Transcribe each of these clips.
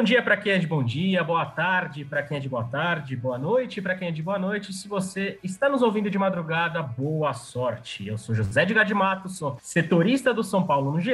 Bom dia para quem é de bom dia, boa tarde para quem é de boa tarde, boa noite para quem é de boa noite. Se você está nos ouvindo de madrugada, boa sorte. Eu sou José de de Mato, sou setorista do São Paulo no GE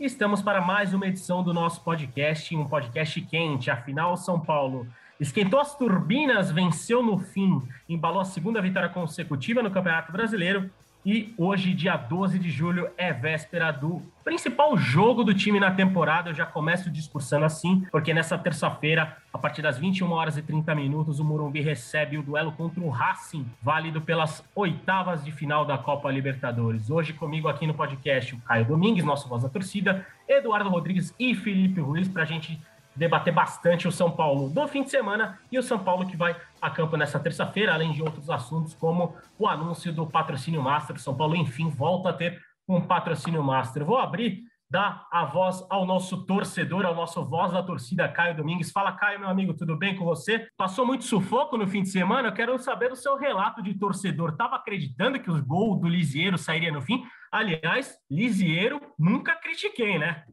e estamos para mais uma edição do nosso podcast, um podcast quente. Afinal, São Paulo esquentou as turbinas, venceu no fim, embalou a segunda vitória consecutiva no Campeonato Brasileiro e hoje, dia 12 de julho, é véspera do principal jogo do time na temporada. Eu já começo discursando assim, porque nessa terça-feira, a partir das 21 horas e 30 minutos, o Morumbi recebe o duelo contra o Racing, válido pelas oitavas de final da Copa Libertadores. Hoje comigo aqui no podcast o Caio Domingues, nosso voz da torcida, Eduardo Rodrigues e Felipe Ruiz, para a gente debater bastante o São Paulo do fim de semana e o São Paulo que vai a campo nessa terça-feira, além de outros assuntos como o anúncio do patrocínio Master. São Paulo, enfim, volta a ter um patrocínio Master. Vou abrir, dar a voz ao nosso torcedor, ao nosso voz da torcida, Caio Domingues. Fala, Caio, meu amigo, tudo bem com você? Passou muito sufoco no fim de semana? Eu quero saber o seu relato de torcedor. Estava acreditando que o gol do Lisieiro sairia no fim? Aliás, Lisieiro nunca critiquei, né?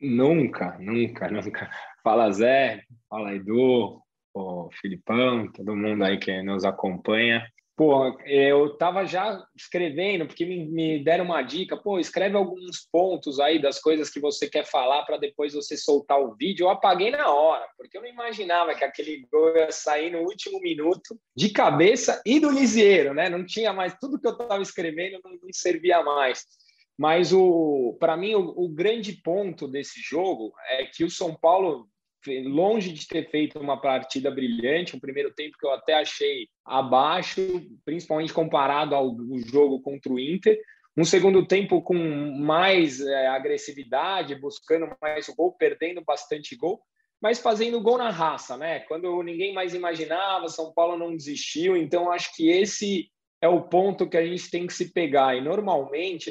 Nunca, nunca, nunca. Fala Zé, fala Edu, o Filipão, todo mundo aí que nos acompanha. Pô, eu tava já escrevendo, porque me, me deram uma dica, pô, escreve alguns pontos aí das coisas que você quer falar para depois você soltar o vídeo. Eu apaguei na hora, porque eu não imaginava que aquele gol ia sair no último minuto de cabeça e do Lisieiro, né? Não tinha mais, tudo que eu tava escrevendo não, não servia mais. Mas o, para mim, o, o grande ponto desse jogo é que o São Paulo longe de ter feito uma partida brilhante, um primeiro tempo que eu até achei abaixo, principalmente comparado ao jogo contra o Inter. Um segundo tempo com mais é, agressividade, buscando mais gol, perdendo bastante gol, mas fazendo gol na raça, né? Quando ninguém mais imaginava, São Paulo não desistiu. Então, acho que esse é o ponto que a gente tem que se pegar. E normalmente,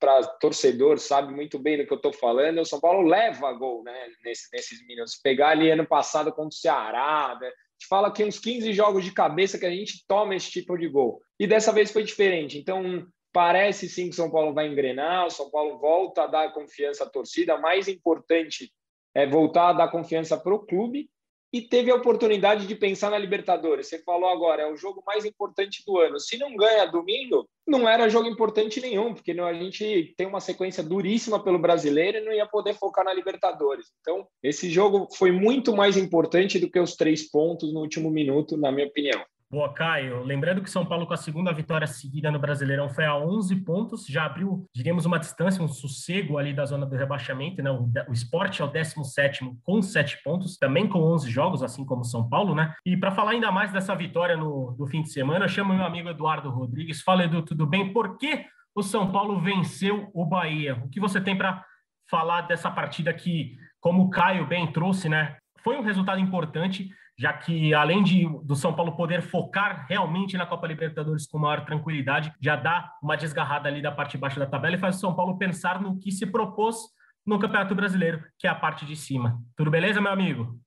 para torcedor, sabe muito bem do que eu estou falando, o São Paulo leva gol né, nesse, nesses minutos. Pegar ali ano passado contra o Ceará, né, a gente fala que uns 15 jogos de cabeça que a gente toma esse tipo de gol. E dessa vez foi diferente. Então, parece sim que o São Paulo vai engrenar, o São Paulo volta a dar confiança à torcida. Mais importante é voltar a dar confiança para o clube e teve a oportunidade de pensar na Libertadores. Você falou agora, é o jogo mais importante do ano. Se não ganha domingo, não era jogo importante nenhum, porque a gente tem uma sequência duríssima pelo brasileiro e não ia poder focar na Libertadores. Então, esse jogo foi muito mais importante do que os três pontos no último minuto, na minha opinião. Boa, Caio. Lembrando que São Paulo, com a segunda vitória seguida no Brasileirão, foi a 11 pontos, já abriu, diríamos, uma distância, um sossego ali da zona do rebaixamento. Né? O, esporte é o 17 com 7 pontos, também com 11 jogos, assim como São Paulo. né? E para falar ainda mais dessa vitória no, no fim de semana, eu chamo meu amigo Eduardo Rodrigues. Fala, Edu, tudo bem? Por que o São Paulo venceu o Bahia? O que você tem para falar dessa partida que, como o Caio bem trouxe, né? Foi um resultado importante já que além de do São Paulo poder focar realmente na Copa Libertadores com maior tranquilidade, já dá uma desgarrada ali da parte de baixo da tabela e faz o São Paulo pensar no que se propôs no Campeonato Brasileiro, que é a parte de cima. Tudo beleza, meu amigo?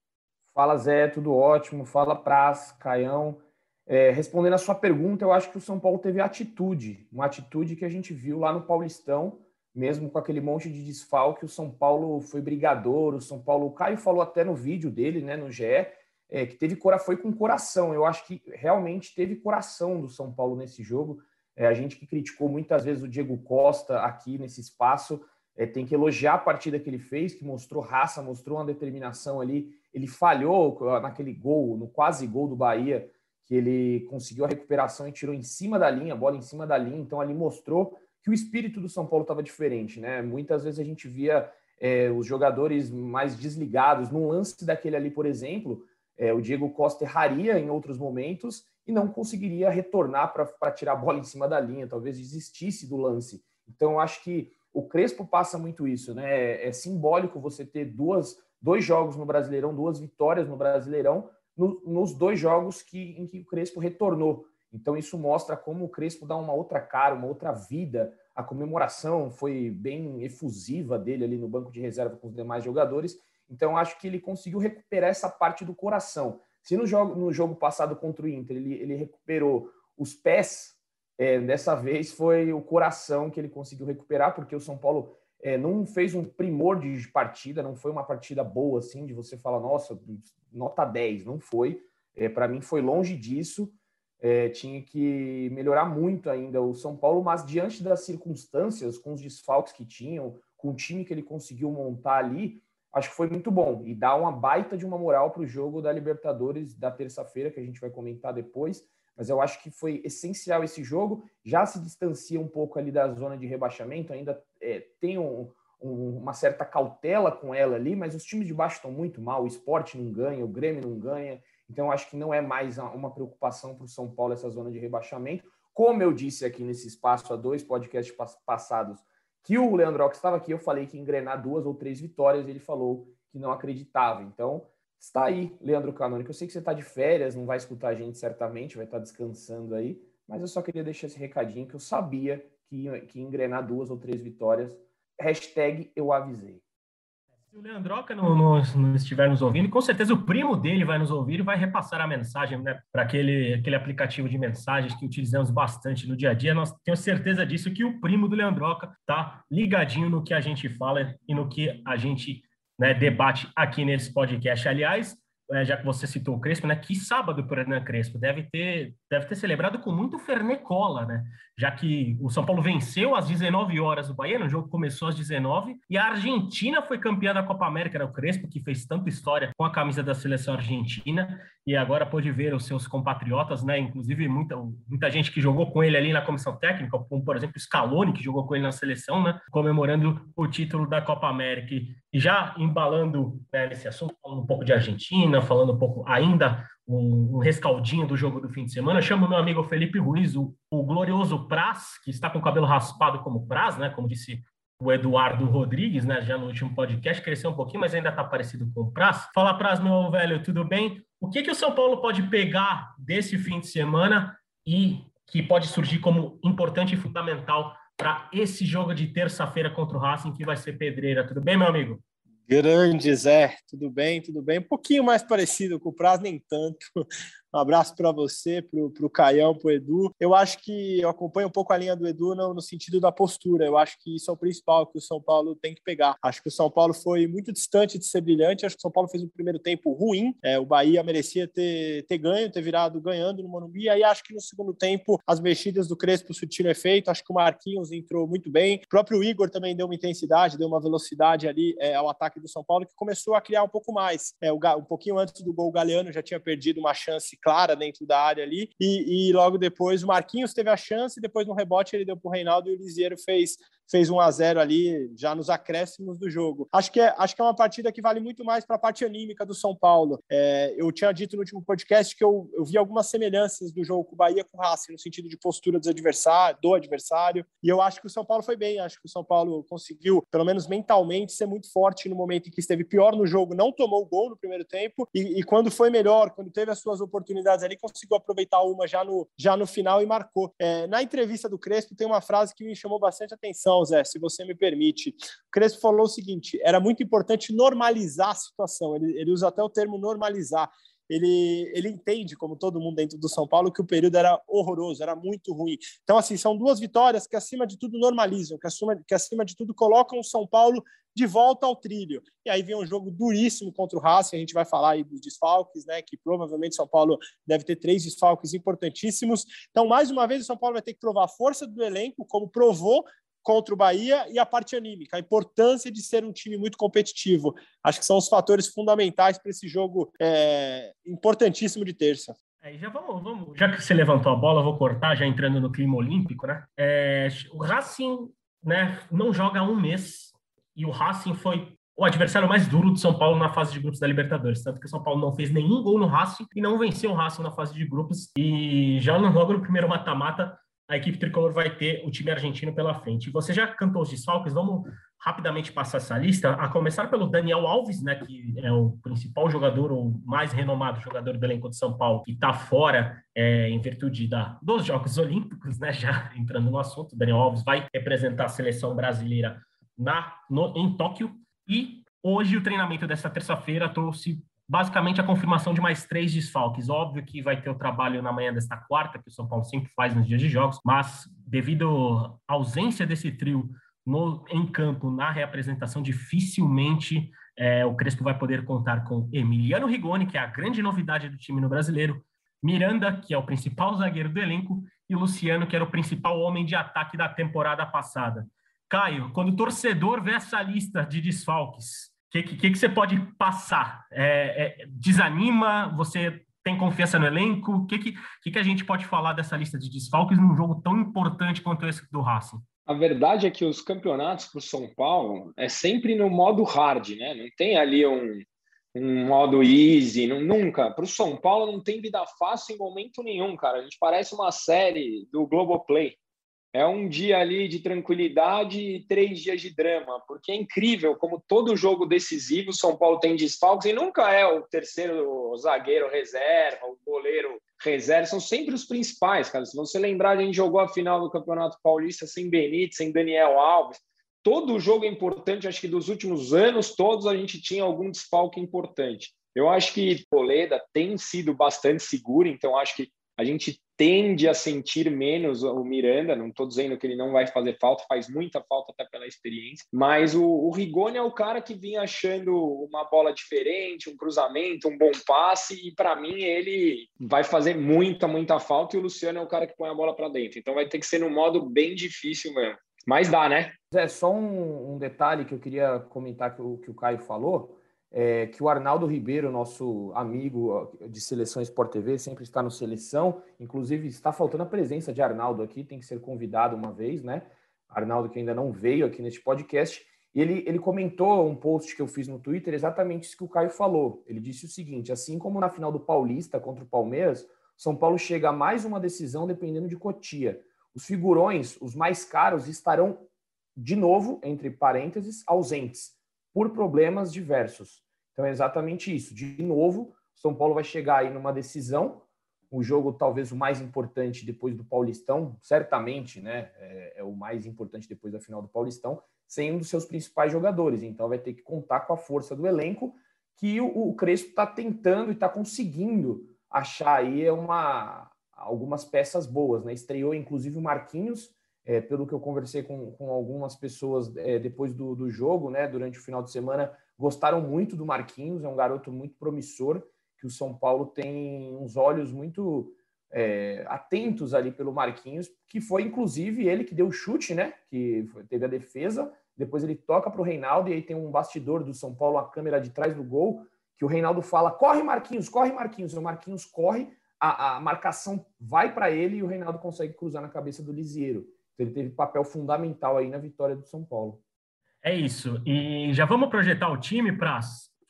Fala Zé, tudo ótimo. Fala Praz, Caião. É, respondendo a sua pergunta, eu acho que o São Paulo teve atitude, uma atitude que a gente viu lá no Paulistão, mesmo com aquele monte de desfalque, o São Paulo foi brigador, o São Paulo, o Caio falou até no vídeo dele, né, no GE, é, que teve foi com coração. Eu acho que realmente teve coração do São Paulo nesse jogo. É, a gente que criticou muitas vezes o Diego Costa aqui nesse espaço é, tem que elogiar a partida que ele fez, que mostrou raça, mostrou uma determinação ali. Ele falhou naquele gol, no quase gol do Bahia, que ele conseguiu a recuperação e tirou em cima da linha, a bola em cima da linha. Então ali mostrou que o espírito do São Paulo estava diferente, né? Muitas vezes a gente via é, os jogadores mais desligados. Num lance daquele ali, por exemplo, é, o Diego Costa erraria em outros momentos e não conseguiria retornar para tirar a bola em cima da linha, talvez desistisse do lance. Então, eu acho que o Crespo passa muito isso, né? É, é simbólico você ter duas, dois jogos no Brasileirão, duas vitórias no Brasileirão, no, nos dois jogos que, em que o Crespo retornou. Então, isso mostra como o Crespo dá uma outra cara, uma outra vida. A comemoração foi bem efusiva dele ali no banco de reserva com os demais jogadores. Então, acho que ele conseguiu recuperar essa parte do coração. Se no jogo, no jogo passado contra o Inter ele, ele recuperou os pés, é, dessa vez foi o coração que ele conseguiu recuperar, porque o São Paulo é, não fez um primor de partida, não foi uma partida boa, assim, de você falar, nossa, nota 10, não foi. É, Para mim foi longe disso. É, tinha que melhorar muito ainda o São Paulo, mas diante das circunstâncias, com os desfalques que tinham, com o time que ele conseguiu montar ali, acho que foi muito bom e dá uma baita de uma moral para o jogo da Libertadores da terça-feira, que a gente vai comentar depois. Mas eu acho que foi essencial esse jogo. Já se distancia um pouco ali da zona de rebaixamento, ainda é, tem um, um, uma certa cautela com ela ali, mas os times de baixo estão muito mal. O esporte não ganha, o Grêmio não ganha. Então, acho que não é mais uma preocupação para o São Paulo essa zona de rebaixamento. Como eu disse aqui nesse espaço há dois podcasts passados, que o Leandro estava aqui, eu falei que engrenar duas ou três vitórias, ele falou que não acreditava. Então, está aí, Leandro Canônico. Eu sei que você está de férias, não vai escutar a gente certamente, vai estar descansando aí, mas eu só queria deixar esse recadinho que eu sabia que que engrenar duas ou três vitórias. Hashtag eu avisei. Se o Leandroca não, não, não, estiver nos ouvindo, com certeza o primo dele vai nos ouvir e vai repassar a mensagem né, para aquele, aquele aplicativo de mensagens que utilizamos bastante no dia a dia. Nós temos certeza disso que o primo do Leandroca está ligadinho no que a gente fala e no que a gente né, debate aqui nesse podcast. Aliás, é, já que você citou o Crespo, né? Que sábado para o Hernan Crespo deve ter, deve ter celebrado com muito fernecola, né? Já que o São Paulo venceu às 19 horas o Bahia, o jogo começou às 19 e a Argentina foi campeã da Copa América, era o Crespo que fez tanta história com a camisa da seleção argentina e agora pôde ver os seus compatriotas, né? Inclusive muita, muita gente que jogou com ele ali na comissão técnica, como por exemplo Scaloni que jogou com ele na seleção, né? Comemorando o título da Copa América e já embalando né, nesse assunto, um pouco de Argentina, falando um pouco ainda um, um, rescaldinho do jogo do fim de semana, chamo meu amigo Felipe Ruiz, o, o glorioso Praz, que está com o cabelo raspado como Praz, né? Como disse o Eduardo Rodrigues, né? Já no último podcast, cresceu um pouquinho, mas ainda está parecido com o Praz. Fala, Praz, meu velho, tudo bem? O que, que o São Paulo pode pegar desse fim de semana e que pode surgir como importante e fundamental para esse jogo de terça-feira contra o Racing, que vai ser pedreira. Tudo bem, meu amigo? Grande Zé, tudo bem, tudo bem. Um pouquinho mais parecido com o prazo, nem tanto. Um abraço para você, para o Caião, para o Edu. Eu acho que eu acompanho um pouco a linha do Edu no, no, sentido da postura. Eu acho que isso é o principal que o São Paulo tem que pegar. Acho que o São Paulo foi muito distante de ser brilhante. Acho que o São Paulo fez um primeiro tempo ruim. É, o Bahia merecia ter, ter ganho, ter virado ganhando no Morumbi. Aí acho que no segundo tempo as mexidas do Crespo surtiram efeito. Acho que o Marquinhos entrou muito bem. O próprio Igor também deu uma intensidade, deu uma velocidade ali é, ao ataque do São Paulo que começou a criar um pouco mais. É, um pouquinho antes do gol, o Galeano já tinha perdido uma chance clara dentro da área ali. E, e logo depois o Marquinhos teve a chance, depois no rebote ele deu para o Reinaldo e o Lisieiro fez fez 1 a 0 ali já nos acréscimos do jogo. Acho que é, acho que é uma partida que vale muito mais para a parte anímica do São Paulo. É, eu tinha dito no último podcast que eu, eu vi algumas semelhanças do jogo com o Bahia com o Racing, no sentido de postura dos adversários, do adversário, e eu acho que o São Paulo foi bem, acho que o São Paulo conseguiu, pelo menos mentalmente, ser muito forte no momento em que esteve pior no jogo, não tomou o gol no primeiro tempo, e, e quando foi melhor, quando teve as suas oportunidades ali, conseguiu aproveitar uma já no, já no final e marcou. É, na entrevista do Crespo tem uma frase que me chamou bastante atenção, Zé, se você me permite. O Crespo falou o seguinte: era muito importante normalizar a situação. Ele, ele usa até o termo normalizar. Ele, ele entende, como todo mundo dentro do São Paulo, que o período era horroroso, era muito ruim. Então, assim, são duas vitórias que, acima de tudo, normalizam, que, acima, que, acima de tudo, colocam o São Paulo de volta ao trilho. E aí vem um jogo duríssimo contra o Racing, a gente vai falar aí dos desfalques, né, que provavelmente São Paulo deve ter três desfalques importantíssimos. Então, mais uma vez, o São Paulo vai ter que provar a força do elenco, como provou contra o Bahia e a parte anímica, a importância de ser um time muito competitivo. Acho que são os fatores fundamentais para esse jogo é, importantíssimo de terça. É, já vamos, vamos, já que você levantou a bola, vou cortar, já entrando no clima olímpico, né? É, o Racing, né, não joga há um mês e o Racing foi o adversário mais duro do São Paulo na fase de grupos da Libertadores, tanto que o São Paulo não fez nenhum gol no Racing e não venceu o Racing na fase de grupos e já logo no primeiro mata-mata a equipe tricolor vai ter o time argentino pela frente. Você já cantou os desfalques, vamos rapidamente passar essa lista, a começar pelo Daniel Alves, né, que é o principal jogador, ou mais renomado jogador do elenco de São Paulo, que está fora é, em virtude da, dos Jogos Olímpicos, né, já entrando no assunto, Daniel Alves vai representar a seleção brasileira na, no, em Tóquio, e hoje o treinamento dessa terça-feira trouxe basicamente a confirmação de mais três desfalques. Óbvio que vai ter o trabalho na manhã desta quarta, que o São Paulo sempre faz nos dias de jogos, mas devido à ausência desse trio no, em campo, na reapresentação, dificilmente é, o Crespo vai poder contar com Emiliano Rigoni, que é a grande novidade do time no brasileiro, Miranda, que é o principal zagueiro do elenco, e Luciano, que era o principal homem de ataque da temporada passada. Caio, quando o torcedor vê essa lista de desfalques, que, que, que, você pode passar? É, é, desanima? Você tem confiança no elenco? O que, que, que, a gente pode falar dessa lista de desfalques num jogo tão importante quanto esse do Racing? A verdade é que os campeonatos para o São Paulo é sempre no modo hard, né? Não tem ali um, um modo easy, não, nunca. Para o São Paulo não tem vida fácil em momento nenhum, cara. A gente parece uma série do Globoplay. É um dia ali de tranquilidade e três dias de drama, porque é incrível como todo jogo decisivo o São Paulo tem desfalques e nunca é o terceiro zagueiro reserva, o goleiro reserva, são sempre os principais, cara. Se você lembrar, a gente jogou a final do Campeonato Paulista sem Benítez, sem Daniel Alves. Todo jogo é importante, acho que dos últimos anos todos a gente tinha algum desfalque importante. Eu acho que Poleda tem sido bastante seguro, então acho que a gente tende a sentir menos o Miranda. Não estou dizendo que ele não vai fazer falta, faz muita falta até pela experiência. Mas o, o Rigoni é o cara que vinha achando uma bola diferente, um cruzamento, um bom passe. E para mim ele vai fazer muita, muita falta. E o Luciano é o cara que põe a bola para dentro. Então vai ter que ser num modo bem difícil mesmo. Mas dá, né? É só um, um detalhe que eu queria comentar que o, que o Caio falou é, que o Arnaldo Ribeiro, nosso amigo de Seleção Sport TV, sempre está no Seleção, inclusive está faltando a presença de Arnaldo aqui, tem que ser convidado uma vez, né? Arnaldo que ainda não veio aqui neste podcast, ele, ele comentou um post que eu fiz no Twitter exatamente isso que o Caio falou. Ele disse o seguinte: assim como na final do Paulista contra o Palmeiras, São Paulo chega a mais uma decisão dependendo de Cotia. Os figurões, os mais caros, estarão de novo, entre parênteses, ausentes por problemas diversos. Então é exatamente isso. De novo, São Paulo vai chegar aí numa decisão, o jogo talvez o mais importante depois do Paulistão, certamente, né? É, é, o mais importante depois da final do Paulistão, sem um dos seus principais jogadores. Então vai ter que contar com a força do elenco que o, o Crespo está tentando e está conseguindo achar aí uma, algumas peças boas, né? Estreou inclusive o Marquinhos, é, pelo que eu conversei com, com algumas pessoas é, depois do, do jogo, né? Durante o final de semana, gostaram muito do Marquinhos, é um garoto muito promissor, que o São Paulo tem uns olhos muito é, atentos ali pelo Marquinhos, que foi inclusive ele que deu o chute, né? Que teve a defesa, depois ele toca para o Reinaldo e aí tem um bastidor do São Paulo, a câmera de trás do gol, que o Reinaldo fala: corre Marquinhos, corre Marquinhos, e o Marquinhos corre, a, a marcação vai para ele e o Reinaldo consegue cruzar na cabeça do Lisieiro. Então, ele teve papel fundamental aí na vitória do São Paulo. É isso. E já vamos projetar o time para.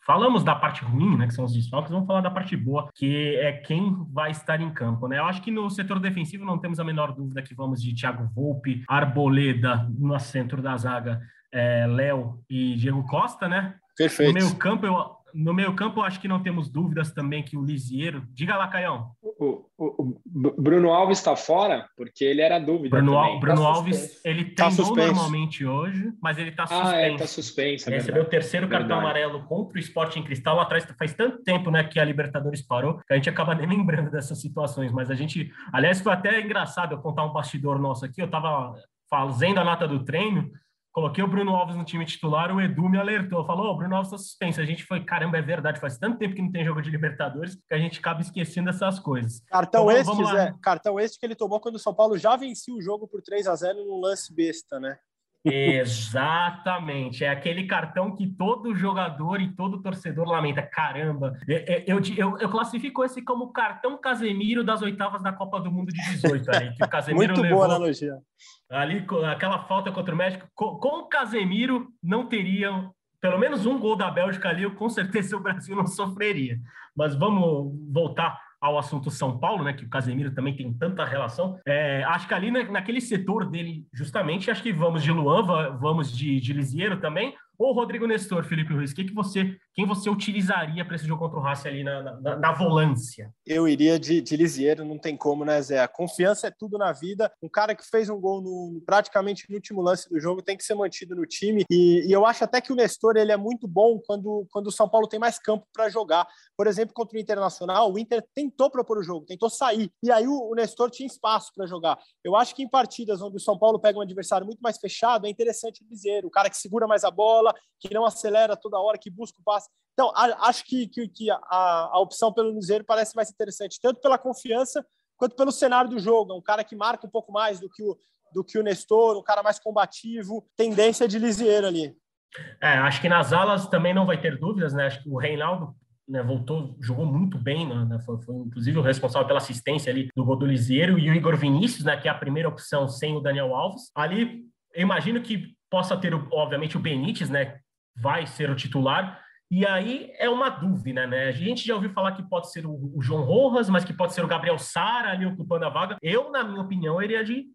Falamos da parte ruim, né, que são os desfalques, vamos falar da parte boa, que é quem vai estar em campo, né? Eu acho que no setor defensivo não temos a menor dúvida que vamos de Thiago Volpe, Arboleda no centro da zaga, é, Léo e Diego Costa, né? Perfeito. No meio campo, eu, no meio campo, acho que não temos dúvidas também que o Lisieiro. Diga lá, Caião. O, o, o Bruno Alves está fora, porque ele era dúvida. Bruno, também. Bruno tá Alves, ele tá treinou tá normalmente hoje, mas ele está suspenso. Ah, é, tá suspenso. É recebeu o terceiro verdade. cartão amarelo contra o Sport em Cristal. Lá atrás faz tanto tempo né, que a Libertadores parou, que a gente acaba nem lembrando dessas situações. Mas a gente. Aliás, foi até engraçado eu contar um bastidor nosso aqui. Eu estava fazendo a nota do treino Coloquei o Bruno Alves no time titular, o Edu me alertou, falou: o Bruno Alves está suspenso. A gente foi, caramba, é verdade, faz tanto tempo que não tem jogo de Libertadores que a gente acaba esquecendo essas coisas. Cartão então, este, Zé, cartão este que ele tomou quando o São Paulo já vencia o jogo por 3 a 0 no lance besta, né? Exatamente, é aquele cartão que todo jogador e todo torcedor lamenta. Caramba, eu, eu, eu classifico esse como cartão Casemiro das oitavas da Copa do Mundo de 18, ali, que o Casemiro Muito levou, boa analogia. Ali, aquela falta contra o México, com, com o Casemiro não teriam pelo menos um gol da Bélgica ali, com certeza o Brasil não sofreria. Mas vamos voltar ao assunto São Paulo, né, que o Casemiro também tem tanta relação. É, acho que ali na, naquele setor dele, justamente, acho que vamos de Luan, vamos de, de Lisieiro também, ou Rodrigo Nestor, Felipe Ruiz? Que que você, quem você utilizaria para esse jogo contra o Racing ali na, na, na, volância? Eu iria de, de Lisieiro, não tem como, né, Zé? A confiança é tudo na vida. Um cara que fez um gol no, praticamente no último lance do jogo tem que ser mantido no time. E, e eu acho até que o Nestor ele é muito bom quando, quando o São Paulo tem mais campo para jogar. Por exemplo, contra o Internacional, o Inter tentou propor o jogo, tentou sair. E aí o, o Nestor tinha espaço para jogar. Eu acho que em partidas onde o São Paulo pega um adversário muito mais fechado, é interessante o Lisieiro, o cara que segura mais a bola, que não acelera toda hora, que busca o passe. Então, acho que, que, que a, a opção pelo Lisieiro parece mais interessante, tanto pela confiança quanto pelo cenário do jogo. É um cara que marca um pouco mais do que o, do que o Nestor, um cara mais combativo, tendência de Lisieiro ali. É, acho que nas alas também não vai ter dúvidas, né? Acho que o Reinaldo né, voltou, jogou muito bem, né, foi, foi, inclusive o responsável pela assistência ali do gol do Liseiro e o Igor Vinícius, né, que é a primeira opção sem o Daniel Alves. Ali, eu imagino que possa ter, obviamente, o Benítez, né, vai ser o titular, e aí é uma dúvida, né? A gente já ouviu falar que pode ser o, o João Rojas, mas que pode ser o Gabriel Sara ali ocupando a vaga. Eu, na minha opinião, iria de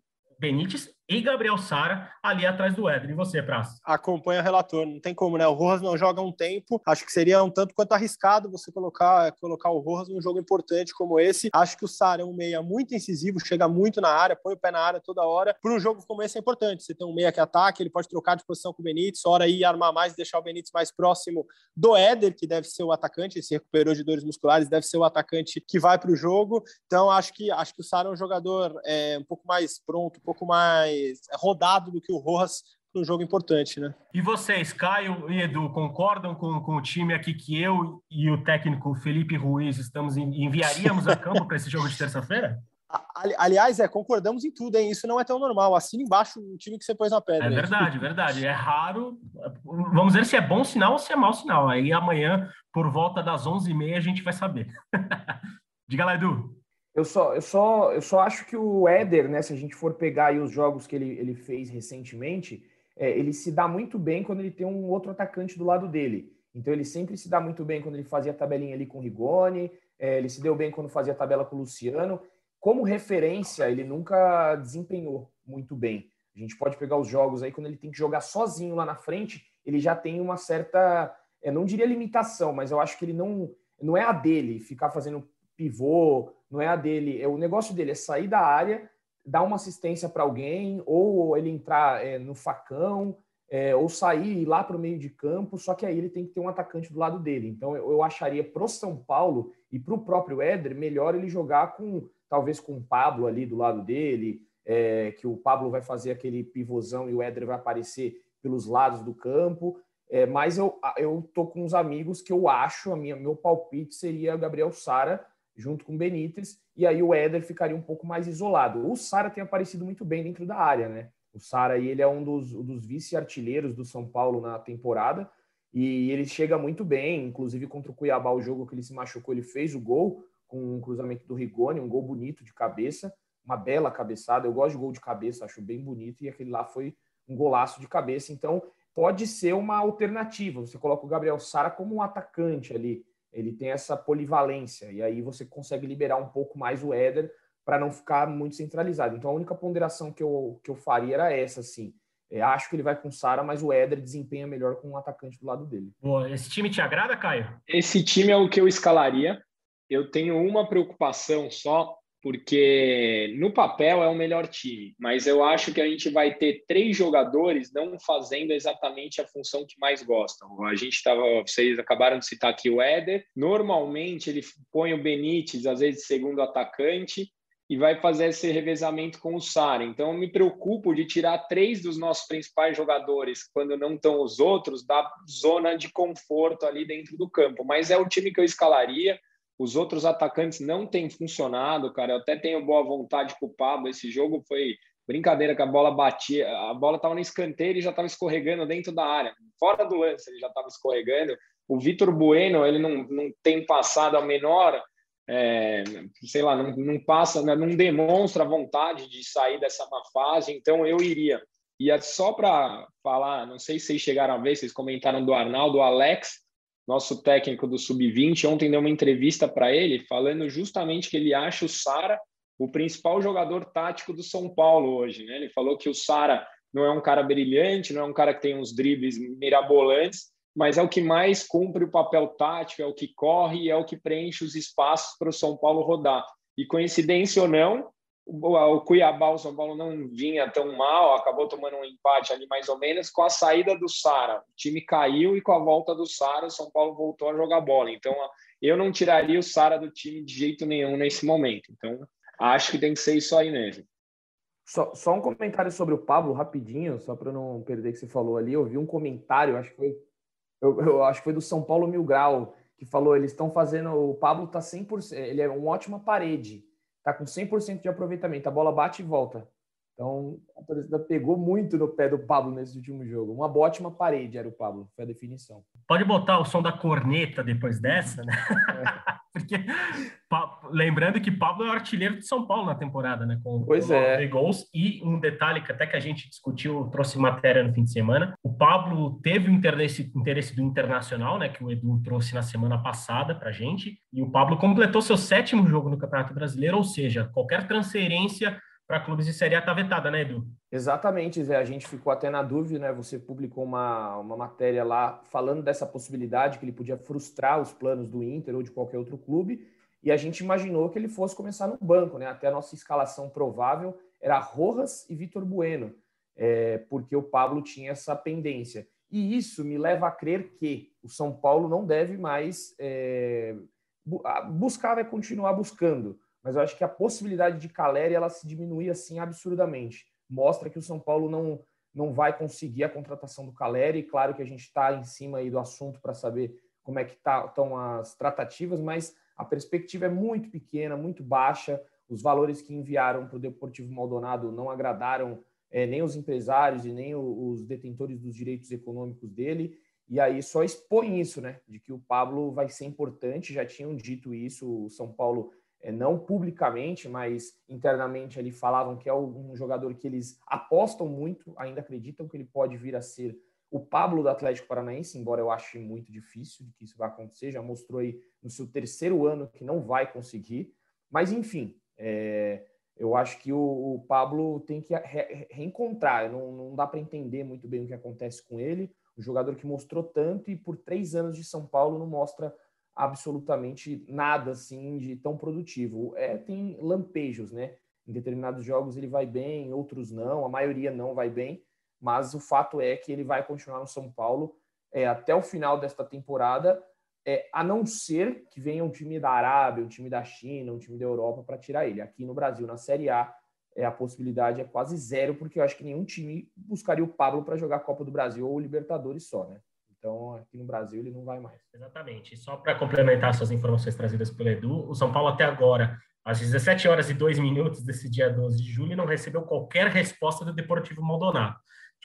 Benítez e Gabriel Sara ali atrás do Éder. E você, Praça? Acompanha o relator, não tem como, né? O Rojas não joga um tempo. Acho que seria um tanto quanto arriscado você colocar, colocar o Rojas num jogo importante como esse. Acho que o Sara é um meia muito incisivo, chega muito na área, põe o pé na área toda hora. Para um jogo como esse é importante. Você tem um meia que ataca, ele pode trocar de posição com o Benítez, hora ir armar mais, deixar o Benítez mais próximo do Éder, que deve ser o atacante, ele se recuperou de dores musculares, deve ser o atacante que vai para o jogo. Então, acho que acho que o Sara é um jogador é, um pouco mais pronto, um pouco mais mais rodado do que o Rojas para um jogo importante, né? E vocês, Caio e Edu, concordam com, com o time aqui que eu e o técnico Felipe Ruiz estamos enviaríamos a campo para esse jogo de terça-feira? Aliás, é, concordamos em tudo, hein? Isso não é tão normal. Assina embaixo o time que você pôs na pedra. É verdade, verdade. É raro. Vamos ver se é bom sinal ou se é mau sinal. Aí amanhã, por volta das 11h30, a gente vai saber. Diga lá, Edu. Eu só, eu só, eu só acho que o Éder, né, se a gente for pegar os jogos que ele, ele fez recentemente, é, ele se dá muito bem quando ele tem um outro atacante do lado dele. Então ele sempre se dá muito bem quando ele fazia a tabelinha ali com o Rigoni, é, ele se deu bem quando fazia a tabela com o Luciano. Como referência, ele nunca desempenhou muito bem. A gente pode pegar os jogos aí, quando ele tem que jogar sozinho lá na frente, ele já tem uma certa, eu não diria limitação, mas eu acho que ele não, não é a dele ficar fazendo pivô, não é a dele. É o negócio dele é sair da área, dar uma assistência para alguém, ou ele entrar é, no facão, é, ou sair lá para o meio de campo. Só que aí ele tem que ter um atacante do lado dele. Então eu, eu acharia pro São Paulo e para o próprio Éder melhor ele jogar com talvez com o Pablo ali do lado dele, é, que o Pablo vai fazer aquele pivôzão e o Éder vai aparecer pelos lados do campo. É, mas eu, eu tô com uns amigos que eu acho, a minha, meu palpite seria o Gabriel Sara junto com o Benítez, e aí o Éder ficaria um pouco mais isolado. O Sara tem aparecido muito bem dentro da área, né? O Sara ele é um dos, dos vice-artilheiros do São Paulo na temporada, e ele chega muito bem, inclusive contra o Cuiabá, o jogo que ele se machucou, ele fez o gol com um cruzamento do Rigoni, um gol bonito de cabeça, uma bela cabeçada. Eu gosto de gol de cabeça, acho bem bonito, e aquele lá foi um golaço de cabeça. Então, pode ser uma alternativa. Você coloca o Gabriel Sara como um atacante ali, ele tem essa polivalência, e aí você consegue liberar um pouco mais o Éder para não ficar muito centralizado. Então a única ponderação que eu, que eu faria era essa, assim. É, acho que ele vai com o Sara, mas o Éder desempenha melhor com um atacante do lado dele. Boa. Esse time te agrada, Caio? Esse time é o que eu escalaria. Eu tenho uma preocupação só, porque no papel é o melhor time, mas eu acho que a gente vai ter três jogadores não fazendo exatamente a função que mais gostam. A gente estava, vocês acabaram de citar aqui o Éder. Normalmente ele põe o Benítez, às vezes segundo atacante, e vai fazer esse revezamento com o Sara. Então, eu me preocupo de tirar três dos nossos principais jogadores, quando não estão os outros, da zona de conforto ali dentro do campo. Mas é o time que eu escalaria. Os outros atacantes não têm funcionado, cara. Eu até tenho boa vontade com o Pablo. Esse jogo foi brincadeira que a bola batia, a bola estava no escanteio e já estava escorregando dentro da área. Fora do lance, ele já estava escorregando. O Vitor Bueno, ele não, não tem passado a menor, é, sei lá, não, não passa, né, não demonstra vontade de sair dessa má fase. Então eu iria. E é só para falar, não sei se vocês chegaram a ver, vocês comentaram do Arnaldo, o Alex nosso técnico do Sub-20, ontem deu uma entrevista para ele falando justamente que ele acha o Sara o principal jogador tático do São Paulo hoje. Né? Ele falou que o Sara não é um cara brilhante, não é um cara que tem uns dribles mirabolantes, mas é o que mais cumpre o papel tático, é o que corre e é o que preenche os espaços para o São Paulo rodar. E coincidência ou não, o Cuiabá, o São Paulo não vinha tão mal, acabou tomando um empate ali mais ou menos com a saída do Sara. O time caiu e com a volta do Sara, o São Paulo voltou a jogar bola. Então, eu não tiraria o Sara do time de jeito nenhum nesse momento. Então, acho que tem que ser isso aí mesmo. Só, só um comentário sobre o Pablo, rapidinho, só para não perder que você falou ali. Eu vi um comentário, acho que foi, eu, eu acho que foi do São Paulo Mil Grau, que falou: eles estão fazendo. O Pablo tá 100%, ele é uma ótima parede está com 100% de aproveitamento, a bola bate e volta. Então, a torcida pegou muito no pé do Pablo nesse último jogo. Uma ótima parede era o Pablo, foi a definição. Pode botar o som da corneta depois dessa, né? É. Porque, lembrando que Pablo é o artilheiro de São Paulo na temporada, né? Com, pois é. gols. E um detalhe que até que a gente discutiu, trouxe matéria no fim de semana. O Pablo teve o interesse, interesse do Internacional, né? Que o Edu trouxe na semana passada pra gente. E o Pablo completou seu sétimo jogo no Campeonato Brasileiro, ou seja, qualquer transferência para clubes de Série A está vetada, né, Edu? Exatamente, Zé. A gente ficou até na dúvida, né? Você publicou uma, uma matéria lá falando dessa possibilidade que ele podia frustrar os planos do Inter ou de qualquer outro clube. E a gente imaginou que ele fosse começar no banco, né? Até a nossa escalação provável era Rojas e Vitor Bueno, é, porque o Pablo tinha essa pendência. E isso me leva a crer que o São Paulo não deve mais é, buscar, vai continuar buscando mas eu acho que a possibilidade de Caleri ela se diminui assim absurdamente. Mostra que o São Paulo não, não vai conseguir a contratação do Caleri. Claro que a gente está em cima aí do assunto para saber como é que tá, estão as tratativas, mas a perspectiva é muito pequena, muito baixa. Os valores que enviaram para o Deportivo Maldonado não agradaram é, nem os empresários e nem os detentores dos direitos econômicos dele. E aí só expõe isso, né? De que o Pablo vai ser importante. Já tinham dito isso. O São Paulo é, não publicamente, mas internamente ali falavam que é um jogador que eles apostam muito, ainda acreditam que ele pode vir a ser o Pablo do Atlético Paranaense, embora eu ache muito difícil de que isso vai acontecer, já mostrou aí no seu terceiro ano que não vai conseguir, mas enfim, é, eu acho que o, o Pablo tem que re, reencontrar, não, não dá para entender muito bem o que acontece com ele, um jogador que mostrou tanto e por três anos de São Paulo não mostra absolutamente nada assim de tão produtivo. É, tem lampejos, né? Em determinados jogos ele vai bem, outros não, a maioria não vai bem, mas o fato é que ele vai continuar no São Paulo é, até o final desta temporada, é, a não ser que venha um time da Arábia, um time da China, um time da Europa para tirar ele. Aqui no Brasil, na Série A, é, a possibilidade é quase zero, porque eu acho que nenhum time buscaria o Pablo para jogar a Copa do Brasil ou Libertadores só, né? Então, aqui no Brasil, ele não vai mais. Exatamente. Só para complementar suas informações trazidas pelo Edu, o São Paulo até agora, às 17 horas e 2 minutos desse dia 12 de julho, não recebeu qualquer resposta do Deportivo Maldonado.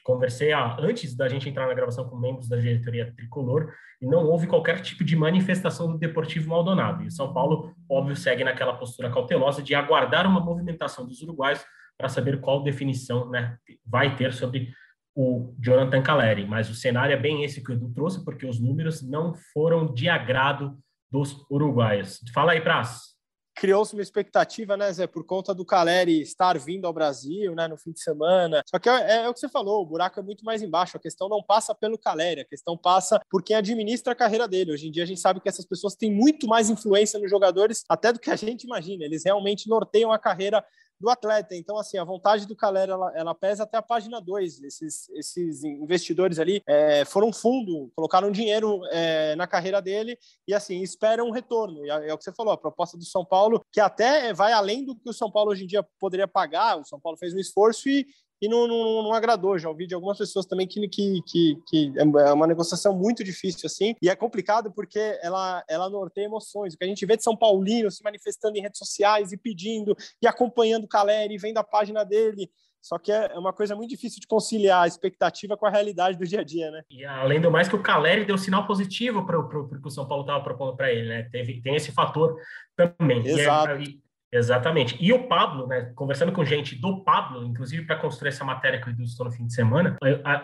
Conversei ah, antes da gente entrar na gravação com membros da diretoria tricolor e não houve qualquer tipo de manifestação do Deportivo Maldonado. E o São Paulo, óbvio, segue naquela postura cautelosa de aguardar uma movimentação dos uruguaios para saber qual definição né, vai ter sobre o Jonathan Caleri, mas o cenário é bem esse que o Edu trouxe, porque os números não foram de agrado dos uruguaios. Fala aí, Praz. Criou-se uma expectativa, né, Zé, por conta do Caleri estar vindo ao Brasil, né, no fim de semana. Só que é, é, o que você falou, o buraco é muito mais embaixo. A questão não passa pelo Caleri, a questão passa por quem administra a carreira dele. Hoje em dia a gente sabe que essas pessoas têm muito mais influência nos jogadores até do que a gente imagina. Eles realmente norteiam a carreira do atleta. Então, assim, a vontade do Calera, ela, ela pesa até a página 2. Esses, esses investidores ali é, foram fundo, colocaram dinheiro é, na carreira dele e, assim, esperam um retorno. E é, é, o que você falou, a proposta do São Paulo, que até vai além do que o São Paulo hoje em dia poderia pagar. O São Paulo fez um esforço e, e não, não, não, agradou. Já ouvi de algumas pessoas também que, que, que, que, é uma negociação muito difícil, assim, e é complicado porque ela, ela norteia emoções. O que a gente vê de São Paulino se manifestando em redes sociais e pedindo, e acompanhando o Caleri, vendo a página dele. Só que é uma coisa muito difícil de conciliar a expectativa com a realidade do dia a dia, né? E além do mais que o Caleri deu sinal positivo para o que o São Paulo estava propondo para ele, né? Teve, tem esse fator também. Exato. E é, Exatamente. E o Pablo, né, conversando com gente do Pablo, inclusive para construir essa matéria que eu estou no fim de semana,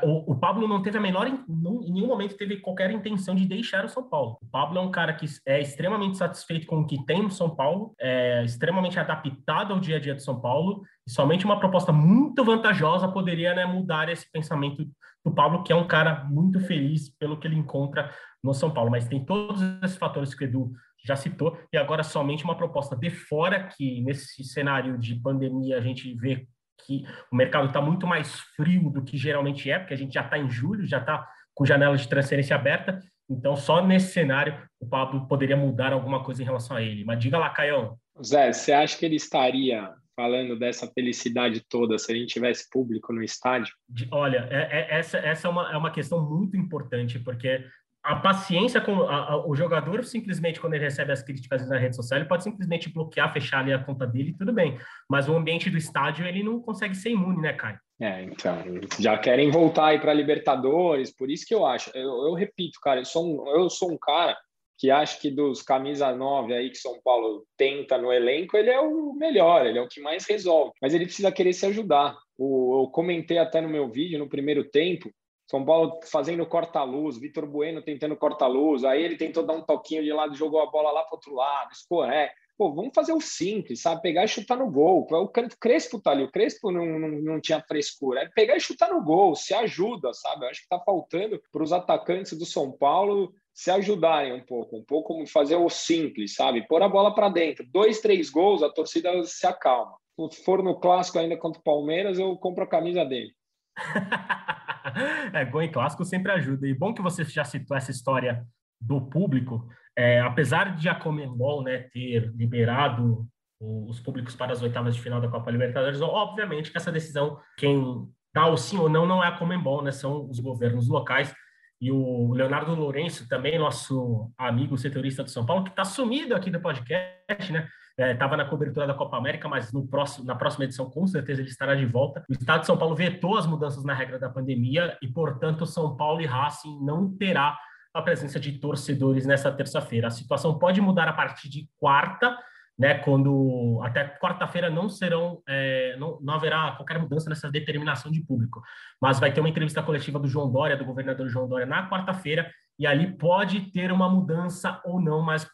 o, o, Pablo não teve a menor, em nenhum momento teve qualquer intenção de deixar o São Paulo. O Pablo é um cara que é extremamente satisfeito com o que tem no São Paulo, é extremamente adaptado ao dia a dia do São Paulo, e somente uma proposta muito vantajosa poderia né, mudar esse pensamento do Pablo, que é um cara muito feliz pelo que ele encontra no São Paulo. Mas tem todos esses fatores que o Edu já citou, e agora somente uma proposta de fora, que nesse cenário de pandemia a gente vê que o mercado está muito mais frio do que geralmente é, porque a gente já está em julho, já está com janela de transferência aberta, então só nesse cenário o Pablo poderia mudar alguma coisa em relação a ele. Mas diga lá, Caião. Zé, você acha que ele estaria falando dessa felicidade toda se a gente tivesse público no estádio? Olha, é, é, essa, essa é, uma, é uma questão muito importante, porque a paciência com a, a, o jogador simplesmente quando ele recebe as críticas na rede social ele pode simplesmente bloquear fechar ali a conta dele tudo bem mas o ambiente do estádio ele não consegue ser imune né Caio é então já querem voltar aí para Libertadores por isso que eu acho eu, eu repito cara eu sou um, eu sou um cara que acho que dos camisa 9 aí que São Paulo tenta no elenco, ele é o melhor, ele é o que mais resolve. Mas ele precisa querer se ajudar. O, eu comentei até no meu vídeo, no primeiro tempo, são Paulo fazendo corta-luz, Vitor Bueno tentando corta-luz, aí ele tentou dar um toquinho de lado, jogou a bola lá para outro lado, escorré. Pô, vamos fazer o simples, sabe? Pegar e chutar no gol. O Crespo tá ali, o Crespo não, não, não tinha frescura. É pegar e chutar no gol, se ajuda, sabe? Eu acho que tá faltando para os atacantes do São Paulo se ajudarem um pouco, um pouco fazer o simples, sabe? Pôr a bola para dentro. Dois, três gols, a torcida se acalma. Se for no clássico ainda contra o Palmeiras, eu compro a camisa dele. é, gol em clássico sempre ajuda. E bom que você já citou essa história do público. É, apesar de a Comembol né, ter liberado os públicos para as oitavas de final da Copa Libertadores, obviamente que essa decisão, quem dá o sim ou não, não é a Comembol, né, são os governos locais. E o Leonardo Lourenço, também nosso amigo setorista do São Paulo, que está sumido aqui do podcast, né? Estava é, na cobertura da Copa América, mas no próximo, na próxima edição, com certeza, ele estará de volta. O Estado de São Paulo vetou as mudanças na regra da pandemia e, portanto, São Paulo e Racing não terá a presença de torcedores nessa terça-feira. A situação pode mudar a partir de quarta, né, quando até quarta-feira não serão, é, não, não, haverá qualquer mudança nessa determinação de público, mas vai ter uma entrevista coletiva do João Dória, do governador João Dória, na quarta-feira, e ali pode ter uma mudança ou não, mas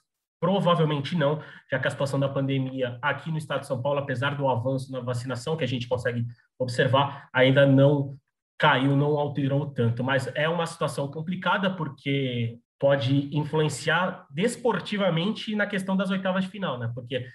Provavelmente não, já que a situação da pandemia aqui no estado de São Paulo, apesar do avanço na vacinação que a gente consegue observar, ainda não caiu, não alterou tanto. Mas é uma situação complicada porque pode influenciar desportivamente na questão das oitavas de final, né? Porque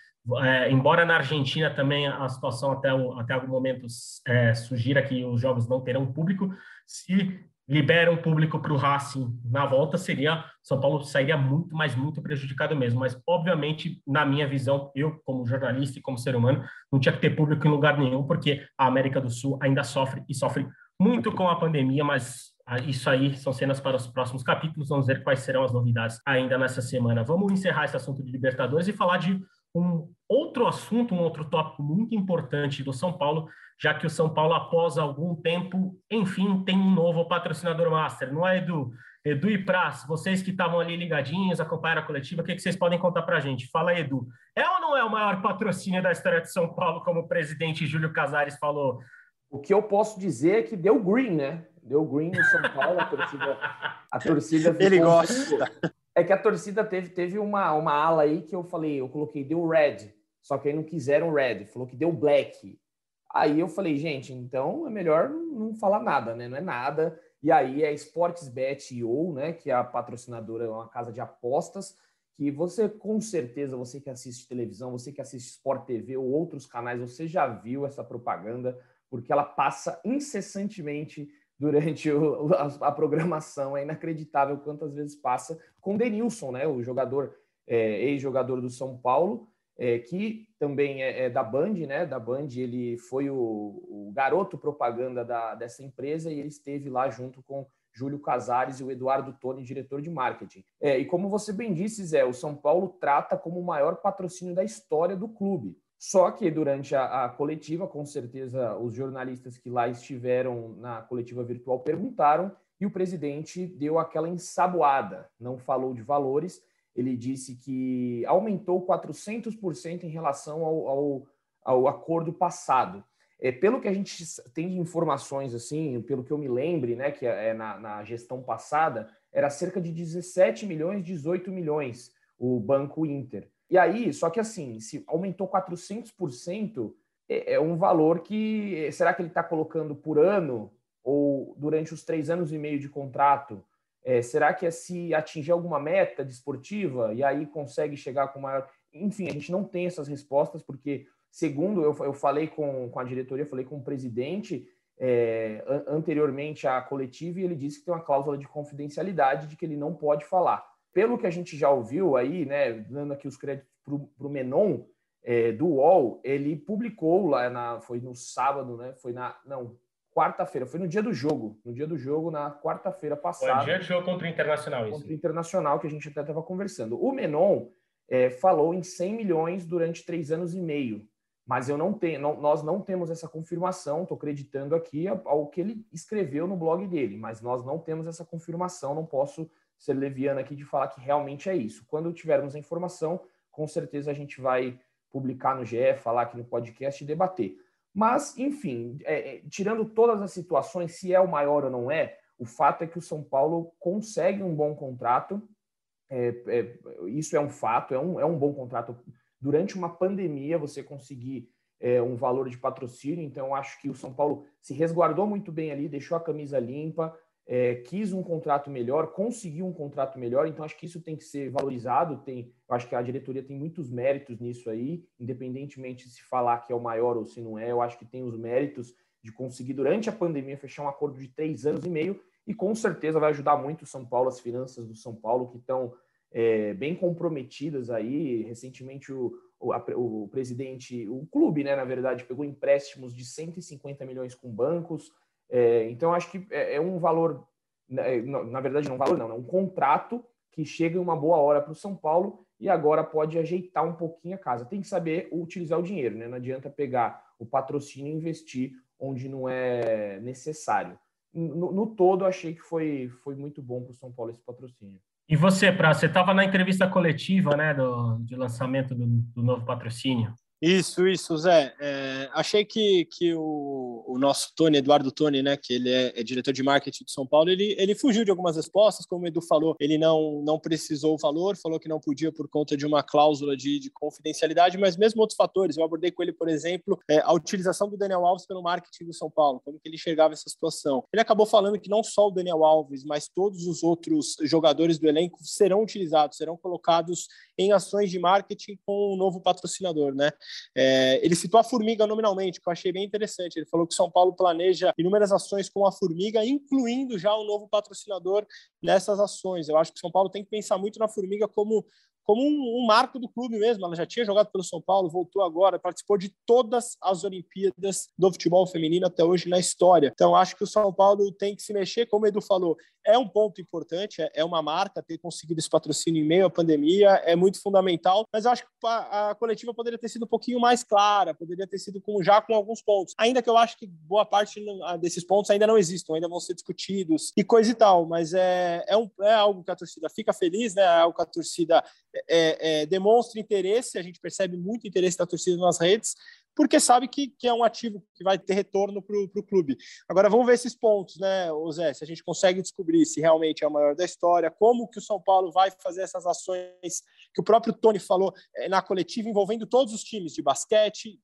é, embora na Argentina também a situação até, o, até algum momento é, sugira que os jogos não terão público, se libera um público para o Racing na volta, seria São Paulo sairia muito, mas muito prejudicado mesmo. Mas, obviamente, na minha visão, eu, como jornalista e como ser humano, não tinha que ter público em lugar nenhum, porque a América do Sul ainda sofre e sofre muito com a pandemia, mas isso aí são cenas para os próximos capítulos. Vamos ver quais serão as novidades ainda nessa semana. Vamos encerrar esse assunto de Libertadores e falar de um outro assunto, um outro tópico muito importante do São Paulo, já que o São Paulo, após algum tempo, enfim, tem um novo patrocinador master, não é, Edu? Edu e Praz, vocês que estavam ali ligadinhos, acompanharam a coletiva, o que, que vocês podem contar para a gente? Fala, Edu. É ou não é o maior patrocínio da história de São Paulo, como o presidente Júlio Casares falou? O que eu posso dizer é que deu green, né? Deu green no São Paulo, a torcida. A torcida Ele gosta. É que a torcida teve, teve uma, uma ala aí que eu falei, eu coloquei, deu red. Só que aí não quiseram red, falou que deu black. Aí eu falei, gente, então é melhor não falar nada, né? Não é nada. E aí é SportsBet.io, né? Que é a patrocinadora, é uma casa de apostas, que você, com certeza, você que assiste televisão, você que assiste Sport TV ou outros canais, você já viu essa propaganda, porque ela passa incessantemente durante o, a, a, programação. É inacreditável quantas vezes passa com Denilson, né? O jogador, é, ex-jogador do São Paulo, é, que também é, é, da Band, né? Da Band, ele foi o, o garoto propaganda da, dessa empresa e ele esteve lá junto com Júlio Casares e o Eduardo Toni, diretor de marketing. É, e como você bem disse, Zé, o São Paulo trata como o maior patrocínio da história do clube. Só que durante a, a, coletiva, com certeza, os jornalistas que lá estiveram na coletiva virtual perguntaram e o presidente deu aquela ensaboada, não falou de valores ele disse que aumentou 400% em relação ao, ao, ao acordo passado. É, pelo que a gente tem de informações, assim, pelo que eu me lembre, né, que é na, na gestão passada, era cerca de 17 milhões, 18 milhões o Banco Inter. E aí, só que assim, se aumentou 400%, é, é um valor que. Será que ele está colocando por ano ou durante os três anos e meio de contrato? É, será que é se atingir alguma meta desportiva e aí consegue chegar com maior. Enfim, a gente não tem essas respostas, porque Segundo, eu, eu falei com, com a diretoria, falei com o presidente é, anteriormente à coletiva e ele disse que tem uma cláusula de confidencialidade de que ele não pode falar. Pelo que a gente já ouviu aí, né, dando aqui os créditos para o Menon, é, do UOL, ele publicou lá na. Foi no sábado, né? Foi na. Não, quarta-feira, foi no dia do jogo. No dia do jogo, na quarta-feira passada. Foi dia do jogo contra o Internacional, isso. Contra o Internacional, que a gente até estava conversando. O Menon é, falou em 100 milhões durante três anos e meio mas eu não tenho, não, nós não temos essa confirmação, estou acreditando aqui ao que ele escreveu no blog dele, mas nós não temos essa confirmação, não posso ser leviano aqui de falar que realmente é isso. Quando tivermos a informação, com certeza a gente vai publicar no GE, falar aqui no podcast e debater. Mas, enfim, é, é, tirando todas as situações, se é o maior ou não é, o fato é que o São Paulo consegue um bom contrato, é, é, isso é um fato, é um, é um bom contrato durante uma pandemia você conseguir é, um valor de patrocínio. Então, acho que o São Paulo se resguardou muito bem ali, deixou a camisa limpa, é, quis um contrato melhor, conseguiu um contrato melhor. Então, acho que isso tem que ser valorizado. Tem, acho que a diretoria tem muitos méritos nisso aí, independentemente de se falar que é o maior ou se não é. Eu acho que tem os méritos de conseguir, durante a pandemia, fechar um acordo de três anos e meio. E com certeza vai ajudar muito o São Paulo, as finanças do São Paulo, que estão é, bem comprometidas aí. Recentemente, o, o, a, o, presidente, o clube, né, na verdade, pegou empréstimos de 150 milhões com bancos. É, então, acho que é, é um valor, né, na, na, verdade, não um valor, não, é um contrato que chega em uma boa hora para o São Paulo e agora pode ajeitar um pouquinho a casa. Tem que saber utilizar o dinheiro, né? Não adianta pegar o patrocínio e investir onde não é necessário. No, no todo, achei que foi, foi muito bom para o São Paulo esse patrocínio. E você, Pra, você estava na entrevista coletiva, né, do, de lançamento do, do novo patrocínio. Isso, isso, Zé. É, achei que, que o, o, nosso Tony, Eduardo Tony, né, que ele é, é, diretor de marketing de São Paulo, ele, ele fugiu de algumas respostas, como o Edu falou, ele não, não precisou o valor, falou que não podia por conta de uma cláusula de, de confidencialidade, mas mesmo outros fatores. Eu abordei com ele, por exemplo, é, a utilização do Daniel Alves pelo marketing do São Paulo, como que ele enxergava essa situação. Ele acabou falando que não só o Daniel Alves, mas todos os outros jogadores do elenco serão utilizados, serão colocados em ações de marketing com um novo patrocinador, né? É, ele citou a Formiga nominalmente, que eu achei bem interessante. Ele falou que São Paulo planeja inúmeras ações com a Formiga, incluindo já um novo patrocinador nessas ações. Eu acho que São Paulo tem que pensar muito na Formiga como como um, um, marco do clube mesmo. Ela já tinha jogado pelo São Paulo, voltou agora, participou de todas as Olimpíadas do futebol feminino até hoje na história. Então, acho que o São Paulo tem que se mexer, como o Edu falou, é um ponto importante, é, é uma marca ter conseguido esse patrocínio em meio à pandemia, é muito fundamental, mas eu acho que a, a coletiva poderia ter sido um pouquinho mais clara, poderia ter sido com, já com alguns pontos, ainda que eu acho que boa parte desses pontos ainda não existam, ainda vão ser discutidos e coisa e tal, mas é, é, um, é algo que a torcida fica feliz, né? é algo que a torcida é, é, demonstra interesse, a gente percebe muito interesse da torcida nas redes, porque sabe que, que é um ativo que vai ter retorno para o clube. Agora vamos ver esses pontos, né, Zé? Se a gente consegue descobrir se realmente é o maior da história, como que o São Paulo vai fazer essas ações que o próprio Tony falou é, na coletiva, envolvendo todos os times de basquete,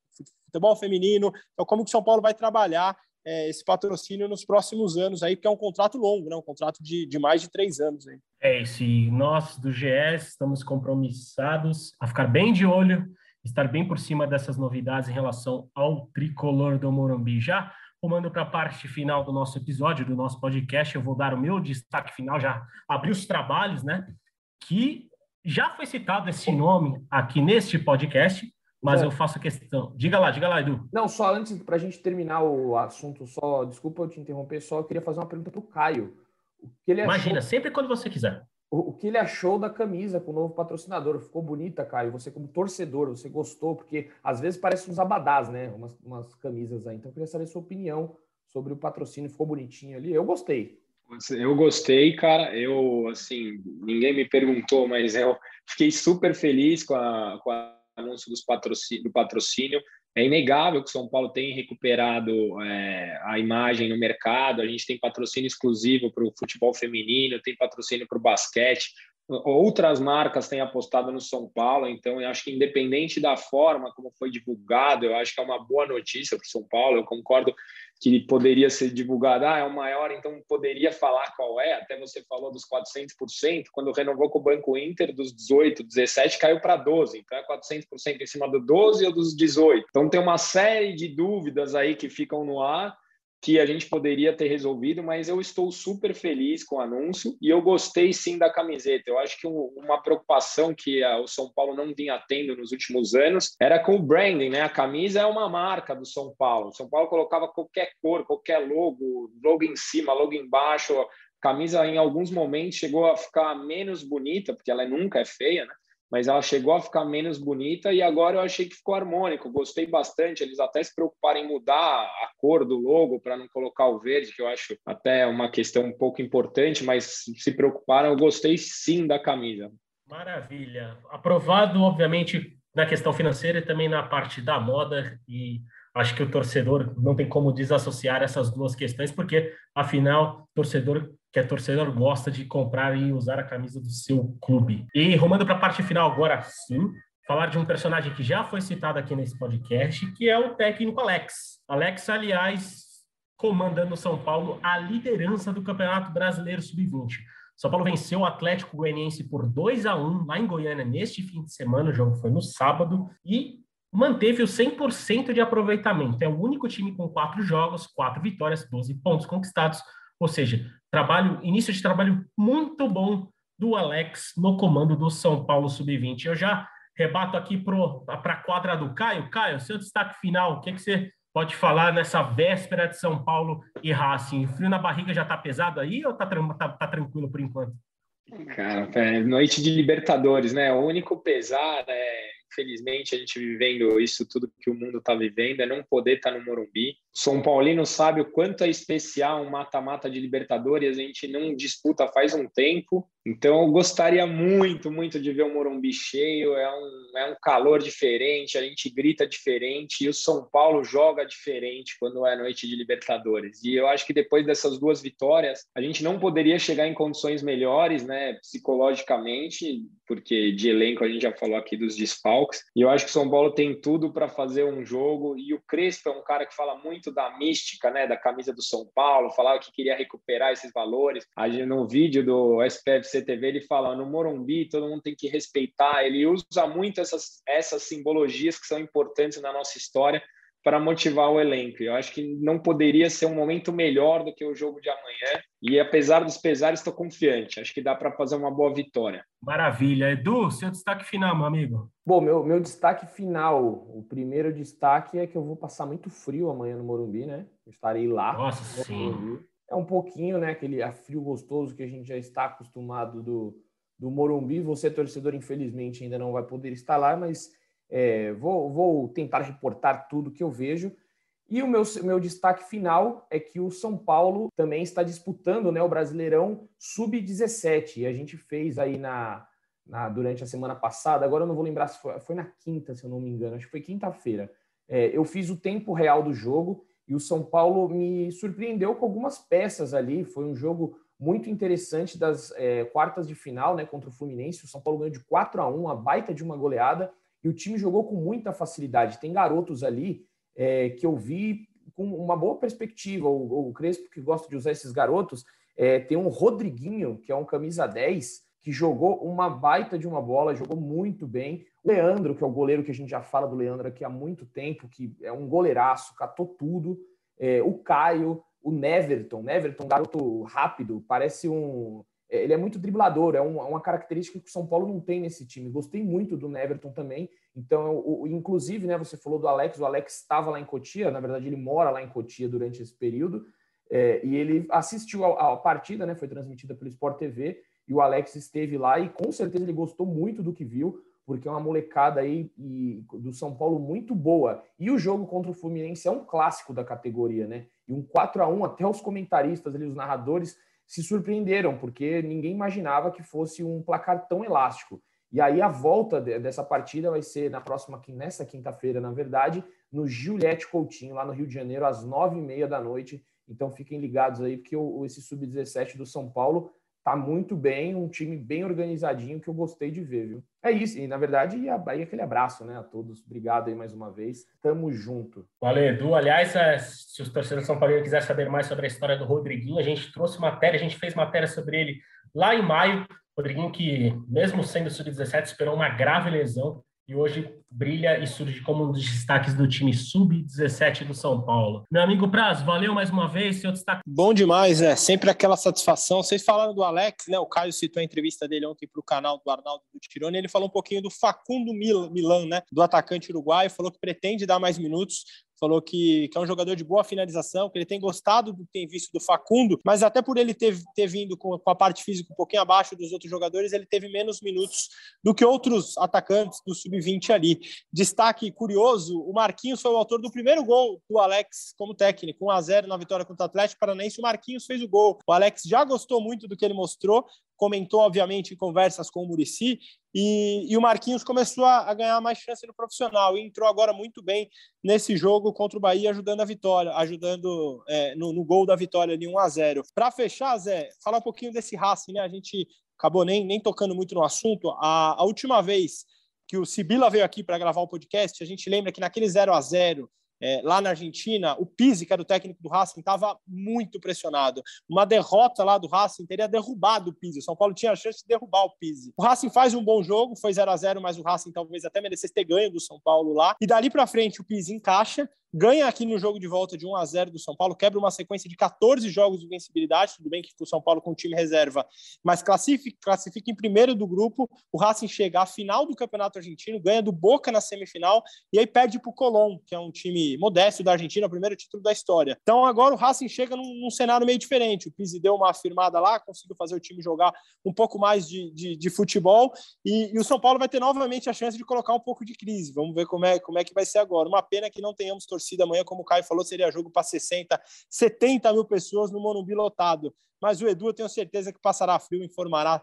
futebol feminino. Então, como que o São Paulo vai trabalhar é, esse patrocínio nos próximos anos aí, porque é um contrato longo, né? um contrato de, de mais de três anos. Aí. É isso, e nós do GS estamos compromissados a ficar bem de olho, estar bem por cima dessas novidades em relação ao tricolor do Morumbi. Já rumando para a parte final do nosso episódio, do nosso podcast, eu vou dar o meu destaque final, já abri os trabalhos, né? Que já foi citado esse nome aqui neste podcast, mas é. eu faço questão. Diga lá, diga lá, Edu. Não, só antes, para a gente terminar o assunto, só, desculpa eu te interromper, só eu queria fazer uma pergunta para o Caio. O que ele Imagina, achou... sempre quando você quiser. O, o, que ele achou da camisa com o novo patrocinador? Ficou bonita, Caio? Você, como torcedor, você gostou? Porque às vezes parece uns abadás, né? Umas, umas camisas aí. Então eu queria saber a sua opinião sobre o patrocínio. Ficou bonitinho ali? Eu gostei. Eu gostei, cara. Eu, assim, ninguém me perguntou, mas eu fiquei super feliz com, a, com o anúncio dos patrocínio, do patrocínio. É inegável que o São Paulo tem recuperado é, a imagem no mercado. A gente tem patrocínio exclusivo para o futebol feminino, tem patrocínio para o basquete. Outras marcas têm apostado no São Paulo, então eu acho que independente da forma como foi divulgado, eu acho que é uma boa notícia para o São Paulo. Eu concordo que poderia ser divulgado, ah, é o maior, então poderia falar qual é. Até você falou dos 400%, quando renovou com o Banco Inter, dos 18, 17 caiu para 12, então é 400% em cima do 12 ou dos 18. Então tem uma série de dúvidas aí que ficam no ar que a gente poderia ter resolvido, mas eu estou super feliz com o anúncio e eu gostei sim da camiseta. Eu acho que uma preocupação que o São Paulo não vinha tendo nos últimos anos era com o branding, né? A camisa é uma marca do São Paulo. O São Paulo colocava qualquer cor, qualquer logo, logo em cima, logo embaixo. camisa em alguns momentos chegou a ficar menos bonita, porque ela nunca é feia, né? Mas ela chegou a ficar menos bonita e agora eu achei que ficou harmônico. Gostei bastante. Eles até se preocuparam em mudar a cor do logo para não colocar o verde, que eu acho até uma questão um pouco importante, mas se preocuparam. Eu gostei sim da camisa. Maravilha. Aprovado, obviamente, na questão financeira e também na parte da moda e acho que o torcedor não tem como desassociar essas duas questões, porque afinal, torcedor que é torcedor gosta de comprar e usar a camisa do seu clube. E rumando para a parte final agora sim, falar de um personagem que já foi citado aqui nesse podcast, que é o técnico Alex. Alex, aliás, comandando o São Paulo a liderança do Campeonato Brasileiro Sub-20. São Paulo venceu o Atlético Goianiense por 2 a 1 lá em Goiânia neste fim de semana, o jogo foi no sábado, e manteve o 100% de aproveitamento. É o único time com quatro jogos, quatro vitórias, 12 pontos conquistados, ou seja, trabalho, início de trabalho muito bom do Alex no comando do São Paulo Sub-20. Eu já rebato aqui para a quadra do Caio. Caio, seu destaque final, o que, que você pode falar nessa véspera de São Paulo e Racing? O frio na barriga já está pesado aí ou está tá, tá tranquilo por enquanto? Cara, é noite de Libertadores, né? O único pesar é infelizmente, a gente vivendo isso tudo que o mundo está vivendo, é não poder estar tá no Morumbi. São Paulino sabe o quanto é especial um mata-mata de Libertadores, a gente não disputa faz um tempo. Então, eu gostaria muito, muito de ver o Morumbi cheio. É um, é um calor diferente, a gente grita diferente e o São Paulo joga diferente quando é noite de Libertadores. E eu acho que depois dessas duas vitórias, a gente não poderia chegar em condições melhores, né, psicologicamente, porque de elenco a gente já falou aqui dos desfalques. E eu acho que o São Paulo tem tudo para fazer um jogo. E o Crespo é um cara que fala muito da mística, né, da camisa do São Paulo, falava que queria recuperar esses valores. A gente, no vídeo do SPFC CTV ele fala no Morumbi todo mundo tem que respeitar. Ele usa muito essas, essas simbologias que são importantes na nossa história para motivar o elenco. Eu acho que não poderia ser um momento melhor do que o jogo de amanhã. E apesar dos pesares, estou confiante. Acho que dá para fazer uma boa vitória. Maravilha. Edu, seu destaque final, meu amigo. Bom, meu, meu destaque final, o primeiro destaque é que eu vou passar muito frio amanhã no Morumbi, né? Eu estarei lá. Nossa, sim. Morumbi é um pouquinho, né, aquele frio gostoso que a gente já está acostumado do, do Morumbi. Você, torcedor, infelizmente ainda não vai poder estar lá, mas é, vou, vou tentar reportar tudo que eu vejo. E o meu, meu destaque final é que o São Paulo também está disputando né, o Brasileirão Sub-17. E a gente fez aí na, na, durante a semana passada, agora eu não vou lembrar se foi, foi na quinta, se eu não me engano, acho que foi quinta-feira. É, eu fiz o tempo real do jogo e o São Paulo me surpreendeu com algumas peças ali. Foi um jogo muito interessante das é, quartas de final, né, contra o Fluminense. O São Paulo ganhou de 4 a 1, uma baita de uma goleada, e o time jogou com muita facilidade. Tem garotos ali é, que eu vi com uma boa perspectiva. O, o Crespo, que gosta de usar esses garotos, é, tem um Rodriguinho, que é um camisa 10, que jogou uma baita de uma bola, jogou muito bem. O Leandro, que é o goleiro que a gente já fala do Leandro aqui há muito tempo, que é um goleiraço, catou tudo. É, o Caio, o Neverton, Neverton, garoto rápido, parece um. É, ele é muito driblador, é, é uma característica que o São Paulo não tem nesse time. Gostei muito do Neverton também. Então, o, inclusive, né, você falou do Alex, o Alex estava lá em Cotia, na verdade, ele mora lá em Cotia durante esse período. É, e ele assistiu a, a partida, né, foi transmitida pelo Sport TV e o Alex esteve lá e com certeza ele gostou muito do que viu, porque é uma molecada aí e, do São Paulo muito boa. E o jogo contra o Fluminense é um clássico da categoria, né? E um 4 a 1 até os comentaristas ali, os narradores, se surpreenderam, porque ninguém imaginava que fosse um placar tão elástico. E aí a volta dessa partida vai ser na próxima, nessa quinta-feira, na verdade, no Juliette Coutinho, lá no Rio de Janeiro, às nove e meia da noite. Então fiquem ligados aí, porque esse Sub-17 do São Paulo tá muito bem, um time bem organizadinho que eu gostei de ver, viu? É isso, e na verdade, e aí aquele abraço, né, a todos. Obrigado aí mais uma vez. Tamo junto. Valeu, Edu. Aliás, é, se os torcedores São Paulo quiserem saber mais sobre a história do Rodriguinho, a gente trouxe matéria, a gente fez matéria sobre ele lá em maio. Rodriguinho que, mesmo sendo sub-17, esperou uma grave lesão e hoje brilha e surge como um dos destaques do time sub-17 do São Paulo. Meu amigo Praz, valeu mais uma vez, seu destaque. Bom demais, é sempre aquela satisfação. Vocês falaram do Alex, né? O Caio citou a entrevista dele ontem para o canal do Arnaldo do Tirone. Ele falou um pouquinho do Facundo Milan, né? Do atacante uruguaio, falou que pretende dar mais minutos falou que, que, é um jogador de boa finalização, que ele tem gostado do que tem visto do Facundo, mas até por ele ter, ter vindo com, com, a parte física um pouquinho abaixo dos outros jogadores, ele teve menos minutos do que outros atacantes do sub-20 ali. Destaque curioso: o Marquinhos foi o autor do primeiro gol do Alex como técnico, 1 a 0 na vitória contra o Atlético Paranaense. O Marquinhos fez o gol. O Alex já gostou muito do que ele mostrou, comentou, obviamente, em conversas com o Murici, e, e, o Marquinhos começou a, a, ganhar mais chance no profissional e entrou agora muito bem nesse jogo contra o Bahia, ajudando a vitória, ajudando é, no, no, gol da vitória ali 1 a 0 Para fechar, Zé, falar um pouquinho desse Racing, né? A gente acabou nem, nem tocando muito no assunto. A, a última vez que o Sibila veio aqui para gravar o podcast, a gente lembra que naquele 0 a 0 é, lá na Argentina, o Pizzi, que era o técnico do Racing, estava muito pressionado. Uma derrota lá do Racing teria derrubado o Pizzi. O São Paulo tinha a chance de derrubar o Pizzi. O Racing faz um bom jogo, foi 0 a 0 mas o Racing talvez até merecesse ter ganho do São Paulo lá. E dali para frente o Pizzi encaixa, ganha aqui no jogo de volta de 1 a 0 do São Paulo, quebra uma sequência de 14 jogos de invencibilidade, tudo bem que o São Paulo com o time reserva, mas classifica, classifica em primeiro do grupo, o Racing chega à final do Campeonato Argentino, ganha do Boca na semifinal e aí perde para o Colón, que é um time modesto da Argentina, o primeiro título da história. Então agora o Racing chega num, num cenário meio diferente, o Pizzi deu uma afirmada lá, conseguiu fazer o time jogar um pouco mais de, de, de futebol e, e, o São Paulo vai ter novamente a chance de colocar um pouco de crise, vamos ver como é, como é que vai ser agora. Uma pena que não tenhamos torcida torcida amanhã, como o Caio falou, seria jogo para 60, 70 mil pessoas no Morumbi lotado. Mas o Edu, eu tenho certeza que passará frio, informará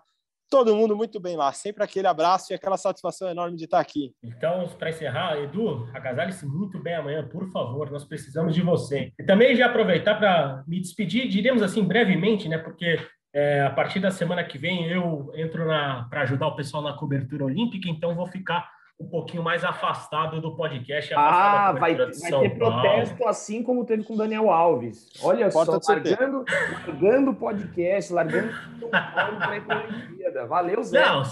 todo mundo muito bem lá. Sempre aquele abraço e aquela satisfação enorme de estar aqui. Então, para encerrar, Edu, agasalhe-se muito bem amanhã, por favor. Nós precisamos de você. E também já aproveitar para me despedir, diríamos assim, brevemente, né? Porque é, a partir da semana que vem eu entro para ajudar o pessoal na cobertura olímpica, então vou ficar um pouquinho mais afastado do podcast. Ah, vai, vai ter protesto assim como teve com o Daniel Alves. Olha Porta só, largando, largando o podcast, largando o para ir para Olimpíada. Valeu, Zé. Não,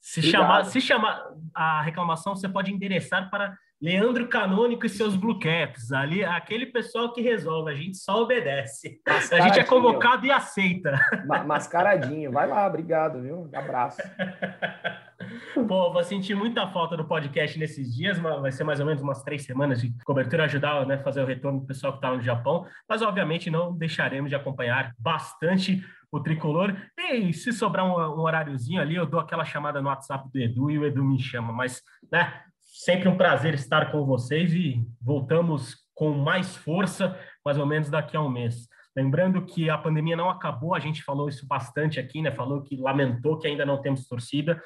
se chamar, se chamar a reclamação, você pode endereçar para Leandro Canônico e seus Blue Caps. Ali, aquele pessoal que resolve, a gente só obedece. A gente é convocado e aceita. Mascaradinho. Vai lá, obrigado, viu? Abraço. Pô, vou sentir muita falta do podcast nesses dias, vai ser mais ou menos umas três semanas de cobertura, ajudar né, fazer o retorno do pessoal que está no Japão, mas obviamente não deixaremos de acompanhar bastante o tricolor. E se sobrar um, um horáriozinho ali, eu dou aquela chamada no WhatsApp do Edu e o Edu me chama, mas né, sempre um prazer estar com vocês e voltamos com mais força, mais ou menos daqui a um mês. Lembrando que a pandemia não acabou, a gente falou isso bastante aqui, né? Falou que lamentou que ainda não temos torcida.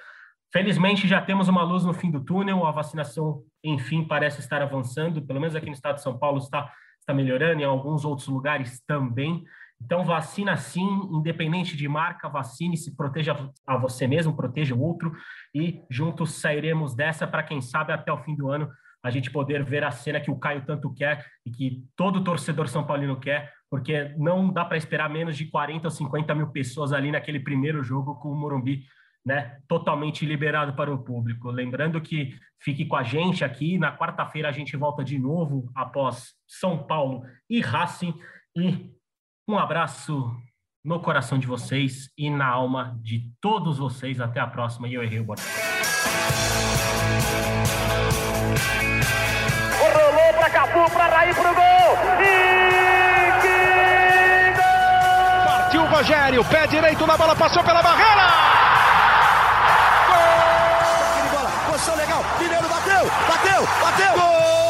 Felizmente já temos uma luz no fim do túnel, a vacinação, enfim, parece estar avançando, pelo menos aqui no estado de São Paulo está, está melhorando, em alguns outros lugares também. Então, vacina sim, independente de marca, vacine, se proteja a você mesmo, proteja o outro e juntos sairemos dessa para quem sabe até o fim do ano a gente poder ver a cena que o Caio tanto quer e que todo torcedor são paulino quer, porque não dá para esperar menos de 40 ou 50 mil pessoas ali naquele primeiro jogo com o Morumbi né, totalmente liberado para o público. Lembrando que fique com a gente aqui. Na quarta-feira a gente volta de novo após São Paulo e Racing. E um abraço no coração de vocês e na alma de todos vocês. Até a próxima. E eu errei o botão. Rolou para Capu, para Raí, para o gol. E que gol! Partiu o Rogério, pé direito na bola, passou pela barreira. Mineiro bateu, bateu, bateu. Gol!